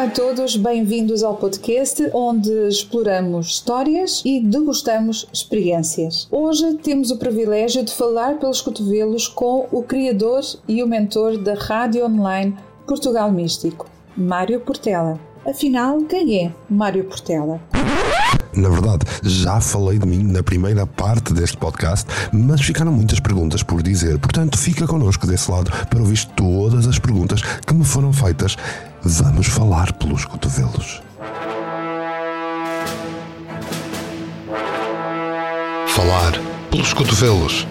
Olá a todos, bem-vindos ao podcast onde exploramos histórias e degustamos experiências. Hoje temos o privilégio de falar pelos cotovelos com o criador e o mentor da rádio online Portugal Místico, Mário Portela. Afinal, quem é Mário Portela? Na verdade, já falei de mim na primeira parte deste podcast, mas ficaram muitas perguntas por dizer. Portanto, fica connosco desse lado para ouvir todas as perguntas que me foram feitas. Vamos falar pelos cotovelos. Falar pelos cotovelos.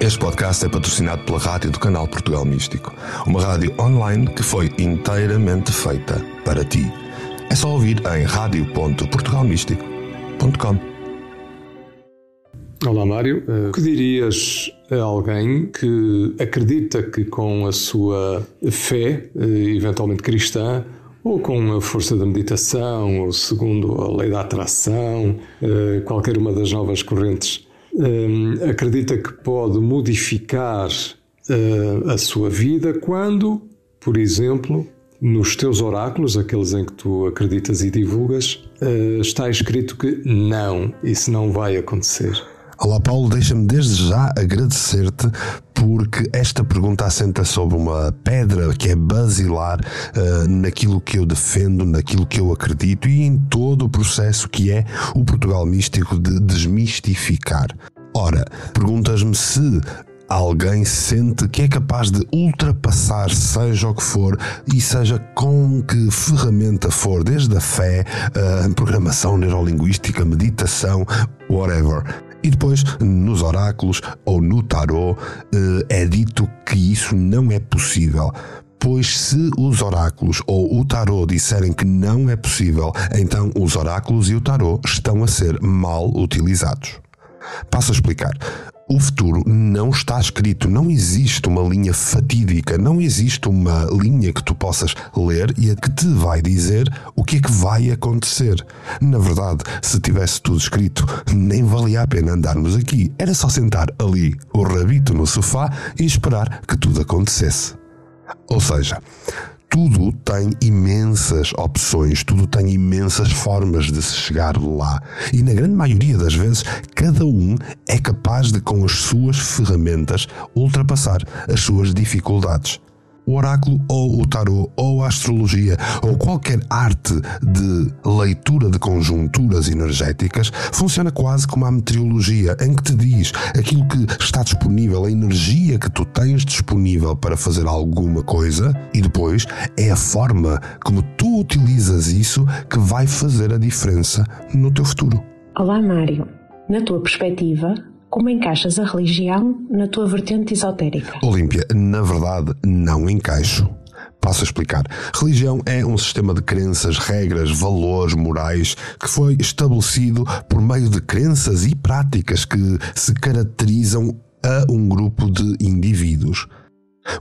Este podcast é patrocinado pela rádio do canal Portugal Místico, uma rádio online que foi inteiramente feita para ti. É só ouvir em radio.portugalmístico.com. Olá Mário, o que dirias a alguém que acredita que com a sua fé, eventualmente cristã, ou com a força da meditação, ou segundo a lei da atração, eh, qualquer uma das novas correntes, eh, acredita que pode modificar eh, a sua vida quando, por exemplo, nos teus oráculos, aqueles em que tu acreditas e divulgas, está escrito que não, isso não vai acontecer. Olá Paulo, deixa-me desde já agradecer-te porque esta pergunta assenta sobre uma pedra que é basilar uh, naquilo que eu defendo, naquilo que eu acredito e em todo o processo que é o Portugal místico de desmistificar. Ora, perguntas-me se alguém sente que é capaz de ultrapassar seja o que for e seja com que ferramenta for, desde a fé, a programação neurolinguística, meditação, whatever. E depois, nos oráculos ou no tarô, eh, é dito que isso não é possível. Pois se os oráculos ou o tarô disserem que não é possível, então os oráculos e o tarô estão a ser mal utilizados. Passo a explicar. O futuro não está escrito, não existe uma linha fatídica, não existe uma linha que tu possas ler e a que te vai dizer o que é que vai acontecer. Na verdade, se tivesse tudo escrito, nem valia a pena andarmos aqui. Era só sentar ali, o rabito no sofá e esperar que tudo acontecesse. Ou seja, tudo tem imensas opções, tudo tem imensas formas de se chegar lá. E na grande maioria das vezes, cada um é capaz de, com as suas ferramentas, ultrapassar as suas dificuldades o oráculo ou o tarô ou a astrologia ou qualquer arte de leitura de conjunturas energéticas funciona quase como a meteorologia, em que te diz aquilo que está disponível, a energia que tu tens disponível para fazer alguma coisa e depois é a forma como tu utilizas isso que vai fazer a diferença no teu futuro. Olá, Mário. Na tua perspectiva, como encaixas a religião na tua vertente esotérica? Olímpia, na verdade, não encaixo. Passo a explicar. Religião é um sistema de crenças, regras, valores morais que foi estabelecido por meio de crenças e práticas que se caracterizam a um grupo de indivíduos.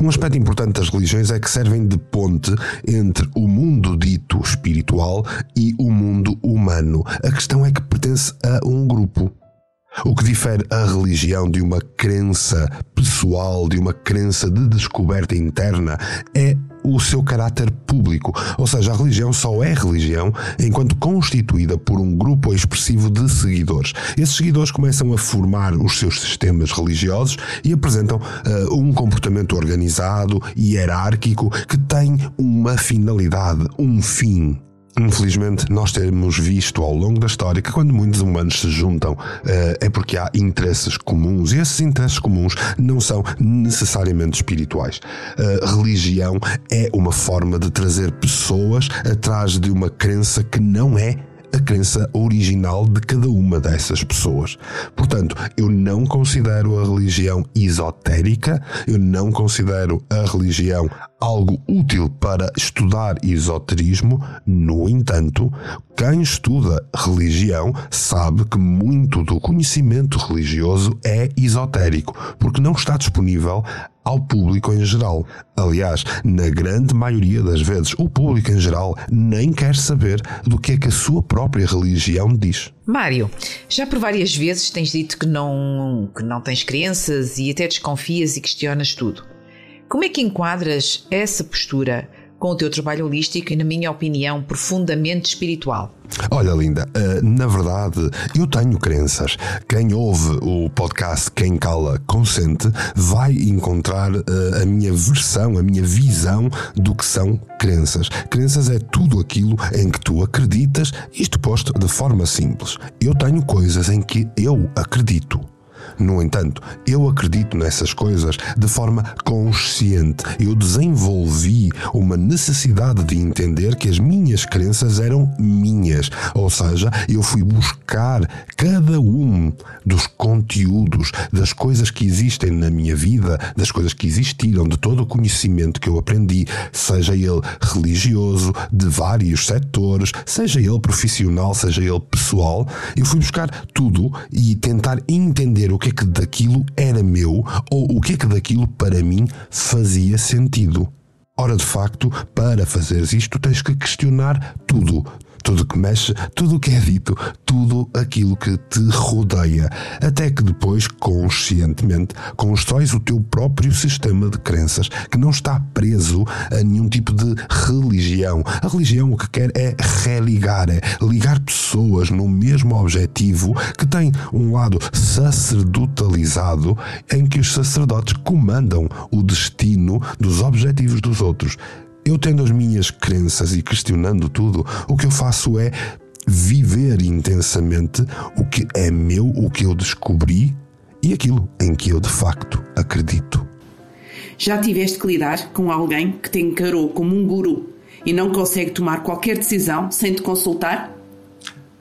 Um aspecto importante das religiões é que servem de ponte entre o mundo dito espiritual e o mundo humano. A questão é que pertence a um grupo. O que difere a religião de uma crença pessoal, de uma crença de descoberta interna, é o seu caráter público, ou seja, a religião só é religião enquanto constituída por um grupo expressivo de seguidores. Esses seguidores começam a formar os seus sistemas religiosos e apresentam uh, um comportamento organizado e hierárquico que tem uma finalidade, um fim. Infelizmente, nós temos visto ao longo da história que quando muitos humanos se juntam eh, é porque há interesses comuns e esses interesses comuns não são necessariamente espirituais. A religião é uma forma de trazer pessoas atrás de uma crença que não é a crença original de cada uma dessas pessoas. Portanto, eu não considero a religião esotérica, eu não considero a religião algo útil para estudar esoterismo, no entanto, quem estuda religião sabe que muito do conhecimento religioso é esotérico, porque não está disponível ao público em geral. Aliás, na grande maioria das vezes, o público em geral nem quer saber do que é que a sua própria religião diz. Mário, já por várias vezes tens dito que não, que não tens crenças e até desconfias e questionas tudo. Como é que enquadras essa postura com o teu trabalho holístico e, na minha opinião, profundamente espiritual? Olha, Linda, eh, na verdade eu tenho crenças. Quem ouve o podcast Quem Cala Consente vai encontrar eh, a minha versão, a minha visão do que são crenças. Crenças é tudo aquilo em que tu acreditas, isto posto de forma simples. Eu tenho coisas em que eu acredito. No entanto, eu acredito nessas coisas de forma consciente. Eu desenvolvi uma necessidade de entender que as minhas crenças eram minhas. Ou seja, eu fui buscar cada um dos conteúdos, das coisas que existem na minha vida, das coisas que existiram, de todo o conhecimento que eu aprendi, seja ele religioso, de vários setores, seja ele profissional, seja ele pessoal. Eu fui buscar tudo e tentar entender o que é que daquilo era meu ou o que é que daquilo para mim fazia sentido. Ora, de facto, para fazeres isto tens que questionar tudo tudo que mexe, tudo o que é dito, tudo aquilo que te rodeia, até que depois, conscientemente, constróis o teu próprio sistema de crenças que não está preso a nenhum tipo de religião. A religião o que quer é religar, é ligar pessoas no mesmo objetivo que tem um lado sacerdotalizado em que os sacerdotes comandam o destino dos objetivos dos outros. Eu tendo as minhas crenças e questionando tudo, o que eu faço é viver intensamente o que é meu, o que eu descobri e aquilo em que eu de facto acredito. Já tiveste que lidar com alguém que te encarou como um guru e não consegue tomar qualquer decisão sem te consultar?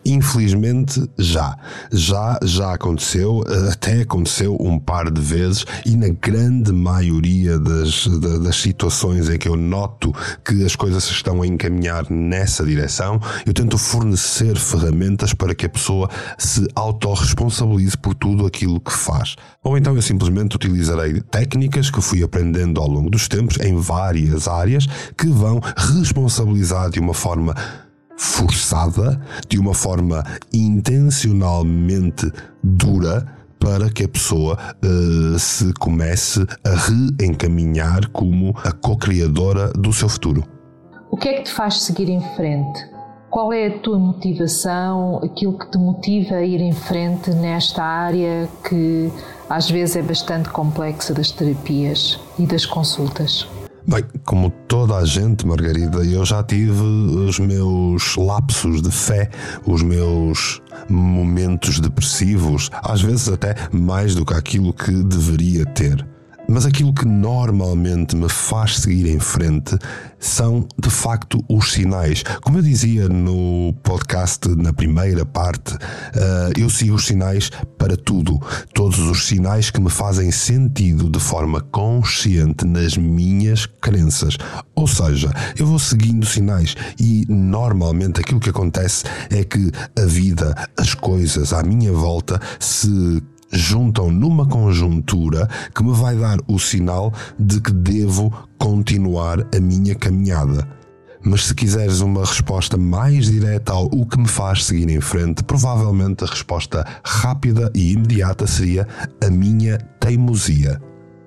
Infelizmente, já. Já, já aconteceu, até aconteceu um par de vezes e na grande maioria das, das situações em que eu noto que as coisas se estão a encaminhar nessa direção, eu tento fornecer ferramentas para que a pessoa se autorresponsabilize por tudo aquilo que faz. Ou então eu simplesmente utilizarei técnicas que fui aprendendo ao longo dos tempos em várias áreas que vão responsabilizar de uma forma forçada, de uma forma intencionalmente dura, para que a pessoa uh, se comece a reencaminhar como a co-criadora do seu futuro. O que é que te faz seguir em frente? Qual é a tua motivação, aquilo que te motiva a ir em frente nesta área que às vezes é bastante complexa das terapias e das consultas? Bem, como toda a gente, Margarida, eu já tive os meus lapsos de fé, os meus momentos depressivos, às vezes até mais do que aquilo que deveria ter. Mas aquilo que normalmente me faz seguir em frente são, de facto, os sinais. Como eu dizia no podcast, na primeira parte, uh, eu sigo os sinais para tudo. Todos os sinais que me fazem sentido de forma consciente nas minhas crenças. Ou seja, eu vou seguindo sinais e normalmente aquilo que acontece é que a vida, as coisas à minha volta se juntam numa conjuntura que me vai dar o sinal de que devo continuar a minha caminhada. Mas se quiseres uma resposta mais direta ao o que me faz seguir em frente, provavelmente a resposta rápida e imediata seria a minha teimosia.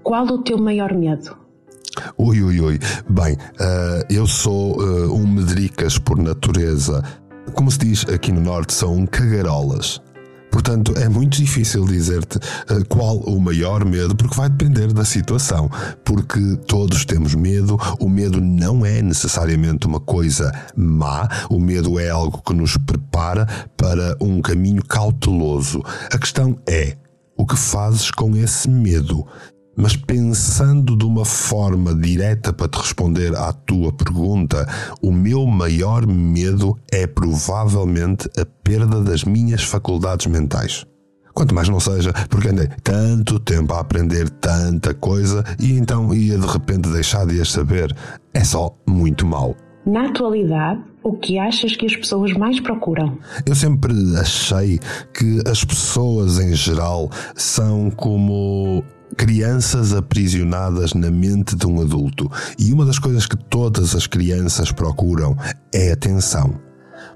Qual o teu maior medo? Ui, ui, ui. Bem, uh, eu sou uh, um medricas por natureza. Como se diz aqui no Norte, são cagarolas. Portanto, é muito difícil dizer-te uh, qual o maior medo, porque vai depender da situação. Porque todos temos medo, o medo não é necessariamente uma coisa má, o medo é algo que nos prepara para um caminho cauteloso. A questão é: o que fazes com esse medo? Mas pensando de uma forma direta para te responder à tua pergunta, o meu maior medo é provavelmente a perda das minhas faculdades mentais. Quanto mais não seja, porque andei tanto tempo a aprender tanta coisa e então ia de repente deixar de as saber. É só muito mal. Na atualidade, o que achas que as pessoas mais procuram? Eu sempre achei que as pessoas em geral são como crianças aprisionadas na mente de um adulto. E uma das coisas que todas as crianças procuram é atenção.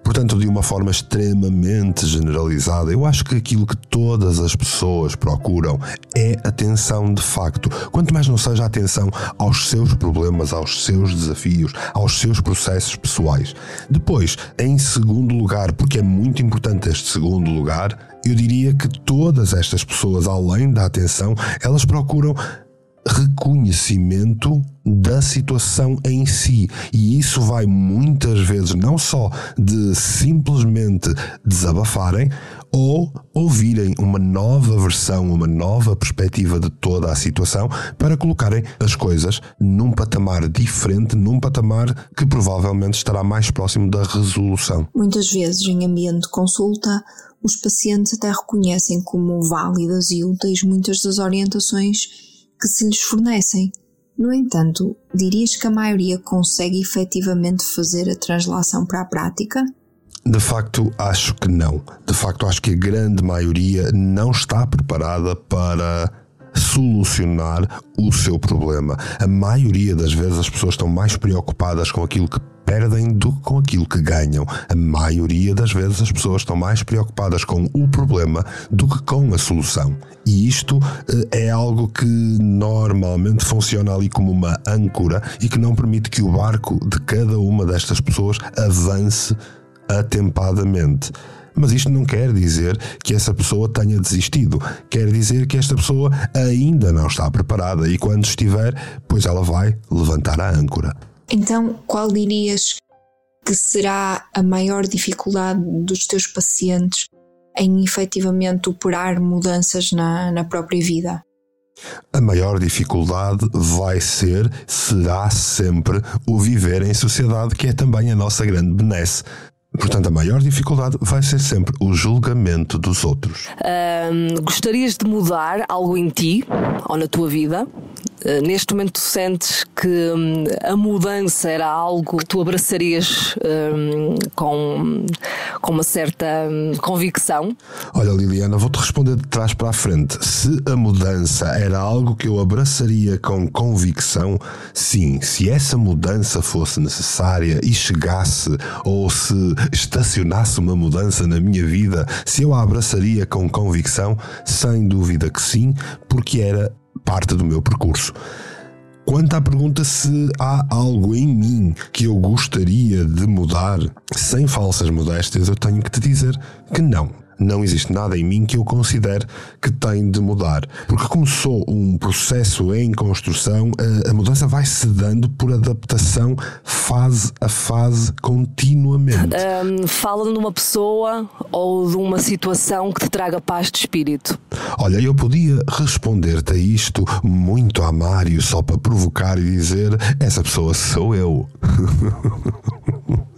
Portanto, de uma forma extremamente generalizada, eu acho que aquilo que todas as pessoas procuram é atenção de facto. Quanto mais não seja atenção aos seus problemas, aos seus desafios, aos seus processos pessoais. Depois, em segundo lugar, porque é muito importante este segundo lugar, eu diria que todas estas pessoas, além da atenção, elas procuram reconhecimento da situação em si. E isso vai muitas vezes não só de simplesmente desabafarem ou ouvirem uma nova versão, uma nova perspectiva de toda a situação para colocarem as coisas num patamar diferente, num patamar que provavelmente estará mais próximo da resolução. Muitas vezes, em ambiente de consulta, os pacientes até reconhecem como válidas e úteis muitas das orientações que se lhes fornecem. No entanto, dirias que a maioria consegue efetivamente fazer a translação para a prática? De facto, acho que não. De facto, acho que a grande maioria não está preparada para solucionar o seu problema. A maioria das vezes as pessoas estão mais preocupadas com aquilo que perdem do que com aquilo que ganham. A maioria das vezes as pessoas estão mais preocupadas com o problema do que com a solução. E isto eh, é algo que normalmente funciona ali como uma âncora e que não permite que o barco de cada uma destas pessoas avance atempadamente. Mas isto não quer dizer que essa pessoa tenha desistido. Quer dizer que esta pessoa ainda não está preparada e quando estiver, pois ela vai levantar a âncora. Então, qual dirias que será a maior dificuldade dos teus pacientes em efetivamente operar mudanças na, na própria vida? A maior dificuldade vai ser, será sempre, o viver em sociedade, que é também a nossa grande benesse. Portanto, a maior dificuldade vai ser sempre o julgamento dos outros. gostarias de mudar algo em ti ou na tua vida? Uh, neste momento, tu sentes que um, a mudança era algo que tu abraçarias um, com, com uma certa um, convicção? Olha, Liliana, vou-te responder de trás para a frente. Se a mudança era algo que eu abraçaria com convicção, sim. Se essa mudança fosse necessária e chegasse, ou se estacionasse uma mudança na minha vida, se eu a abraçaria com convicção, sem dúvida que sim, porque era parte do meu percurso. Quanto à pergunta se há algo em mim que eu gostaria de mudar, sem falsas modéstias, eu tenho que te dizer que não não existe nada em mim que eu considere que tem de mudar. Porque começou um processo em construção, a, a mudança vai se dando por adaptação fase a fase continuamente. Um, fala de uma pessoa ou de uma situação que te traga paz de espírito. Olha, eu podia responder-te a isto muito a Mário só para provocar e dizer essa pessoa sou eu.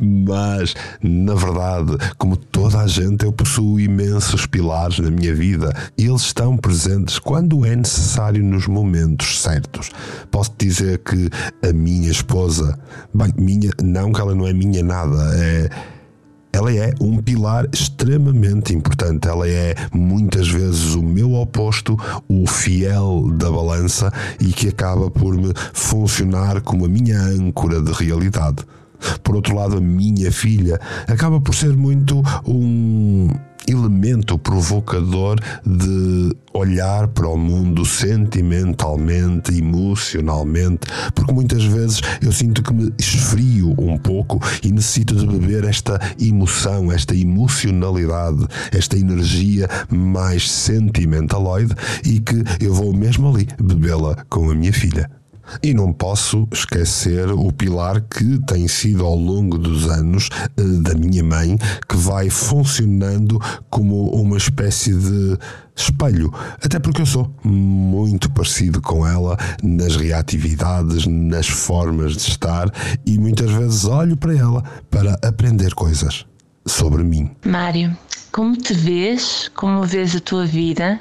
Mas, na verdade, como toda a gente, eu possuo imensos pilares na minha vida e eles estão presentes quando é necessário nos momentos certos. Posso dizer que a minha esposa, bem, minha, não que ela não é minha nada, é ela é um pilar extremamente importante. Ela é muitas vezes o meu oposto, o fiel da balança e que acaba por me funcionar como a minha âncora de realidade. Por outro lado, a minha filha acaba por ser muito um elemento provocador de olhar para o mundo sentimentalmente, emocionalmente, porque muitas vezes eu sinto que me esfrio um pouco e necessito de beber esta emoção, esta emocionalidade, esta energia mais sentimentaloide e que eu vou mesmo ali bebê-la com a minha filha. E não posso esquecer o pilar que tem sido ao longo dos anos eh, da minha mãe, que vai funcionando como uma espécie de espelho. Até porque eu sou muito parecido com ela nas reatividades, nas formas de estar e muitas vezes olho para ela para aprender coisas sobre mim. Mário, como te vês, como vês a tua vida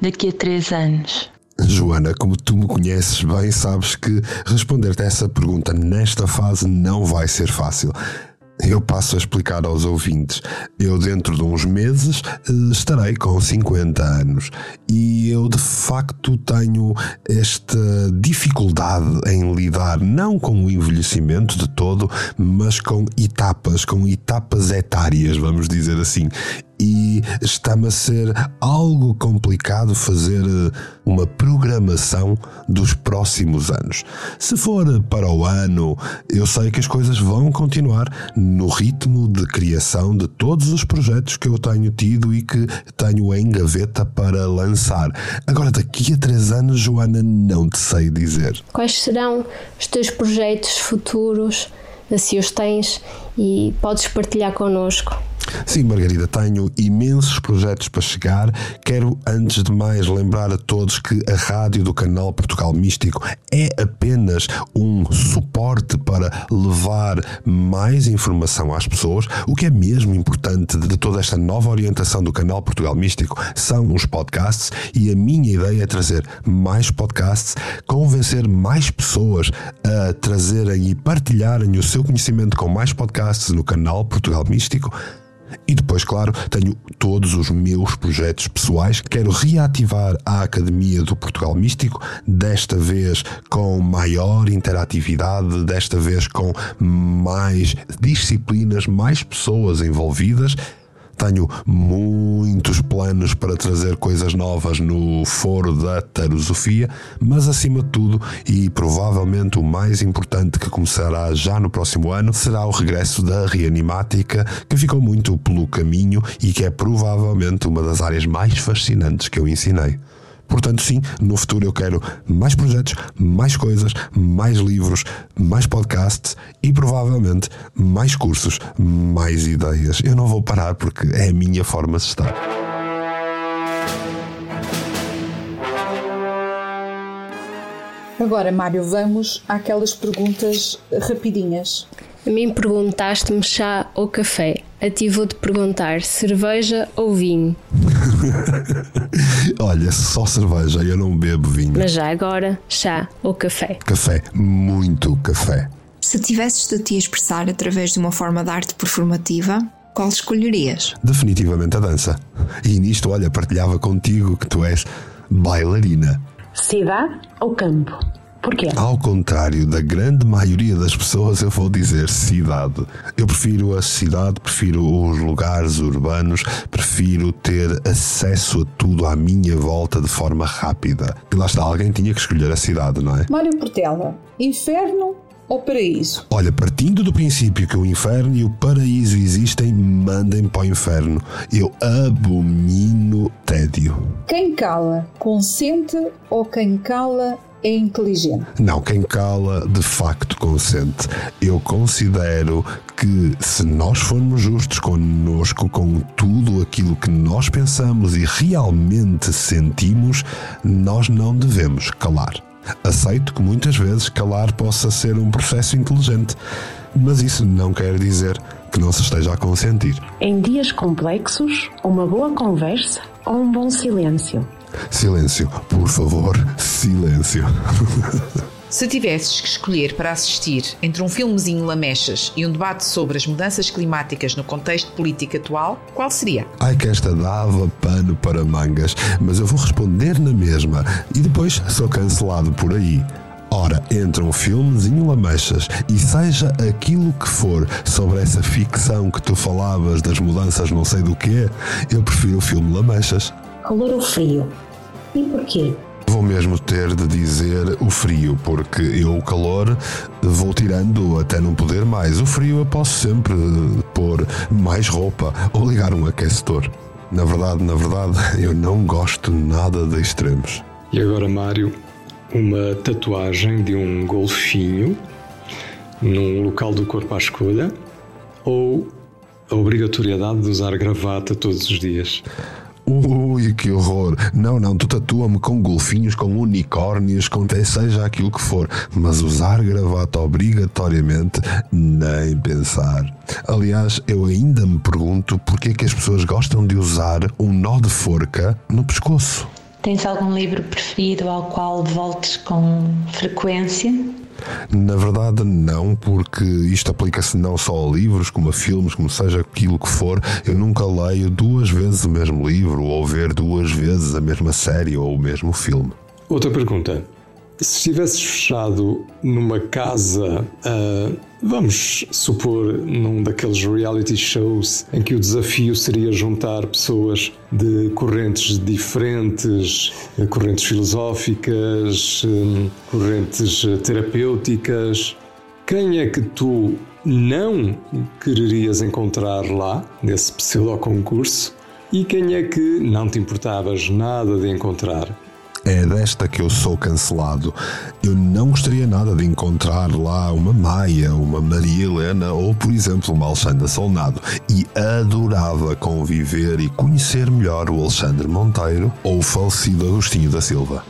daqui a três anos? Joana, como tu me conheces bem, sabes que responder-te a essa pergunta nesta fase não vai ser fácil. Eu passo a explicar aos ouvintes. Eu, dentro de uns meses, eh, estarei com 50 anos e eu, de facto, tenho esta dificuldade em lidar não com o envelhecimento de todo, mas com etapas, com etapas etárias, vamos dizer assim e está-me a ser algo complicado fazer eh, uma programação dos próximos anos. Se for para o ano, eu sei que as coisas vão continuar no ritmo de criação de todos os projetos que eu tenho tido e que tenho em gaveta para lançar. Agora, daqui a três anos, Joana, não te sei dizer. Quais serão os teus projetos futuros? Se os tens e podes partilhar connosco. Sim, Margarida, tenho imensos projetos para chegar. Quero, antes de mais, lembrar a todos que a rádio do canal Portugal Místico é apenas um suporte para levar mais informação às pessoas. O que é mesmo importante de toda esta nova orientação do canal Portugal Místico são os podcasts e a minha ideia é trazer mais podcasts, convencer mais pessoas a trazerem e partilharem o seu conhecimento com mais podcasts no canal Portugal Místico e depois, claro, tenho todos os meus projetos pessoais. Quero reativar a Academia do Portugal Místico, desta vez com maior interatividade, desta vez com mais disciplinas, mais pessoas envolvidas tenho muitos planos para trazer coisas novas no foro da Tarosofia, mas acima de tudo, e provavelmente o mais importante que começará já no próximo ano, será o regresso da reanimática, que ficou muito pelo caminho e que é provavelmente uma das áreas mais fascinantes que eu ensinei. Portanto, sim, no futuro eu quero mais projetos, mais coisas, mais livros, mais podcasts e provavelmente mais cursos, mais ideias. Eu não vou parar porque é a minha forma de estar. Agora, Mário, vamos àquelas perguntas rapidinhas. A mim perguntaste-me chá ou café. A ti vou-te perguntar cerveja ou vinho. Olha, só cerveja, eu não bebo vinho. Mas já agora, chá ou café? Café, muito café. Se tivesses de te expressar através de uma forma de arte performativa, qual escolherias? Definitivamente a dança. E nisto, olha, partilhava contigo que tu és bailarina. Cidade ou campo? Porquê? Ao contrário da grande maioria das pessoas, eu vou dizer cidade. Eu prefiro a cidade, prefiro os lugares urbanos, prefiro ter acesso a tudo à minha volta de forma rápida. E lá está, alguém tinha que escolher a cidade, não é? Mário Portela, inferno ou paraíso? Olha, partindo do princípio que o inferno e o paraíso existem, mandem para o inferno. Eu abomino tédio. Quem cala, consente ou quem cala é inteligente? Não, quem cala de facto consente. Eu considero que se nós formos justos connosco, com tudo aquilo que nós pensamos e realmente sentimos, nós não devemos calar. Aceito que muitas vezes calar possa ser um processo inteligente, mas isso não quer dizer que não se esteja a consentir. Em dias complexos, uma boa conversa ou um bom silêncio? Silêncio, por favor, silêncio. Se tivesses que escolher para assistir entre um filmezinho lamechas e um debate sobre as mudanças climáticas no contexto político atual, qual seria? Ai que esta dava pano para mangas, mas eu vou responder na mesma e depois sou cancelado por aí. Ora, entre um filmezinho lamechas e seja aquilo que for sobre essa ficção que tu falavas das mudanças não sei do quê, eu prefiro o filme lamechas. Calor ou frio? E porquê? Vou mesmo ter de dizer o frio, porque eu o calor vou tirando até não poder mais. O frio eu posso sempre pôr mais roupa ou ligar um aquecedor. Na verdade, na verdade, eu não gosto nada de extremos. E agora, Mário, uma tatuagem de um golfinho num local do corpo à escolha ou a obrigatoriedade de usar gravata todos os dias? Ui, que horror! Não, não, tu tatua-me com golfinhos, com unicórnios, com seja aquilo que for, mas usar gravata obrigatoriamente, nem pensar. Aliás, eu ainda me pergunto porque é que as pessoas gostam de usar um nó de forca no pescoço. Tens algum livro preferido ao qual voltes com frequência? Na verdade, não, porque isto aplica-se não só a livros, como a filmes, como seja aquilo que for. Eu nunca leio duas vezes o mesmo livro ou ver duas vezes a mesma série ou o mesmo filme. Outra pergunta. Se estivesses fechado numa casa, uh, vamos supor num daqueles reality shows em que o desafio seria juntar pessoas de correntes diferentes, correntes filosóficas, hum, correntes terapêuticas, quem é que tu não quererias encontrar lá, nesse pseudo-concurso, e quem é que não te importavas nada de encontrar? É desta que eu sou cancelado. Eu não gostaria nada de encontrar lá uma Maia, uma Maria Helena ou, por exemplo, uma Alexandra Solnado. E adorava conviver e conhecer melhor o Alexandre Monteiro ou o falecido Agostinho da Silva.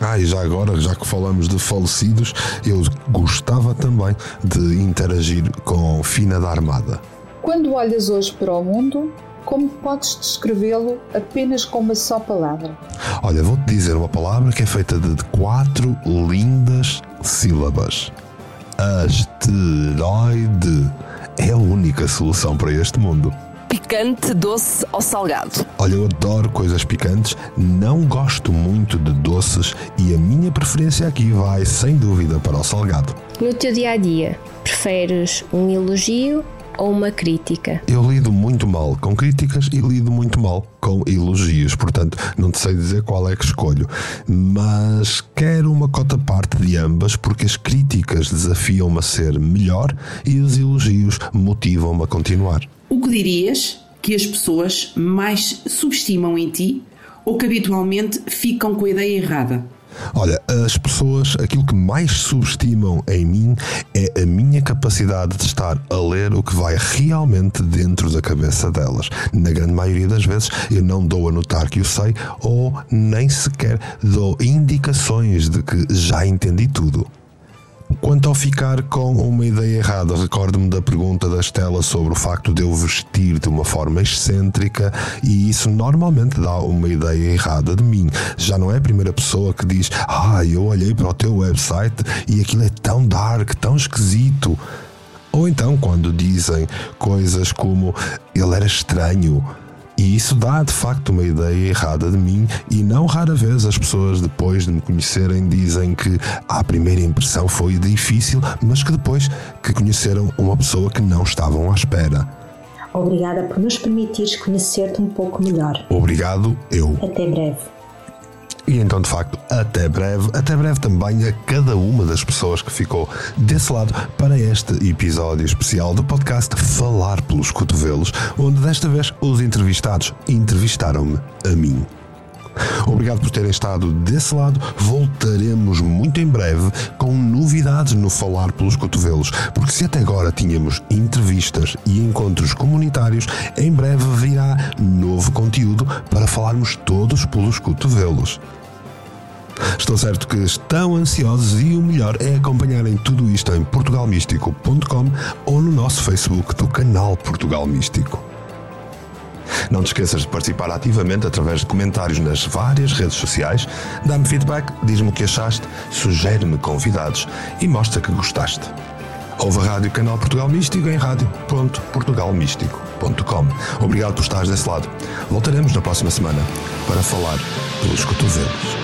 Ah, e já agora, já que falamos de falecidos, eu gostava também de interagir com Fina da Armada. Quando olhas hoje para o mundo, como podes descrevê-lo apenas com uma só palavra? Olha, vou-te dizer uma palavra que é feita de quatro lindas sílabas. Asteroide é a única solução para este mundo. Picante, doce ou salgado? Olha, eu adoro coisas picantes, não gosto muito de doces e a minha preferência aqui vai, sem dúvida, para o salgado. No teu dia a dia, preferes um elogio ou uma crítica? Eu lido muito mal com críticas e lido muito mal com elogios, portanto, não te sei dizer qual é que escolho, mas quero uma cota parte de ambas porque as críticas desafiam-me a ser melhor e os elogios motivam-me a continuar. O que dirias que as pessoas mais subestimam em ti ou que habitualmente ficam com a ideia errada? Olha, as pessoas, aquilo que mais subestimam em mim é a minha capacidade de estar a ler o que vai realmente dentro da cabeça delas. Na grande maioria das vezes eu não dou a notar que o sei ou nem sequer dou indicações de que já entendi tudo. Quanto ao ficar com uma ideia errada, recordo-me da pergunta da Estela sobre o facto de eu vestir de uma forma excêntrica e isso normalmente dá uma ideia errada de mim. Já não é a primeira pessoa que diz: Ah, eu olhei para o teu website e aquilo é tão dark, tão esquisito. Ou então quando dizem coisas como ele era estranho e isso dá de facto uma ideia errada de mim, e não rara vez as pessoas, depois de me conhecerem, dizem que a primeira impressão foi difícil, mas que depois que conheceram uma pessoa que não estavam à espera. Obrigada por nos permitires conhecer-te um pouco melhor. Obrigado, eu. Até breve. E então, de facto, até breve, até breve também a cada uma das pessoas que ficou desse lado para este episódio especial do podcast Falar pelos Cotovelos, onde desta vez os entrevistados entrevistaram-me a mim. Obrigado por terem estado desse lado. Voltaremos muito em breve com novidades no Falar pelos Cotovelos, porque se até agora tínhamos entrevistas e encontros comunitários, em breve virá novo conteúdo para falarmos todos pelos cotovelos. Estou certo que estão ansiosos e o melhor é acompanharem tudo isto em portugalmístico.com ou no nosso Facebook do canal Portugal Místico. Não te esqueças de participar ativamente através de comentários nas várias redes sociais, dá-me feedback, diz-me o que achaste, sugere-me convidados e mostra que gostaste. Ouve a Rádio Canal Portugal Místico em rádio.portugalmístico.com. Obrigado por estares desse lado. Voltaremos na próxima semana para falar pelos cotovelos.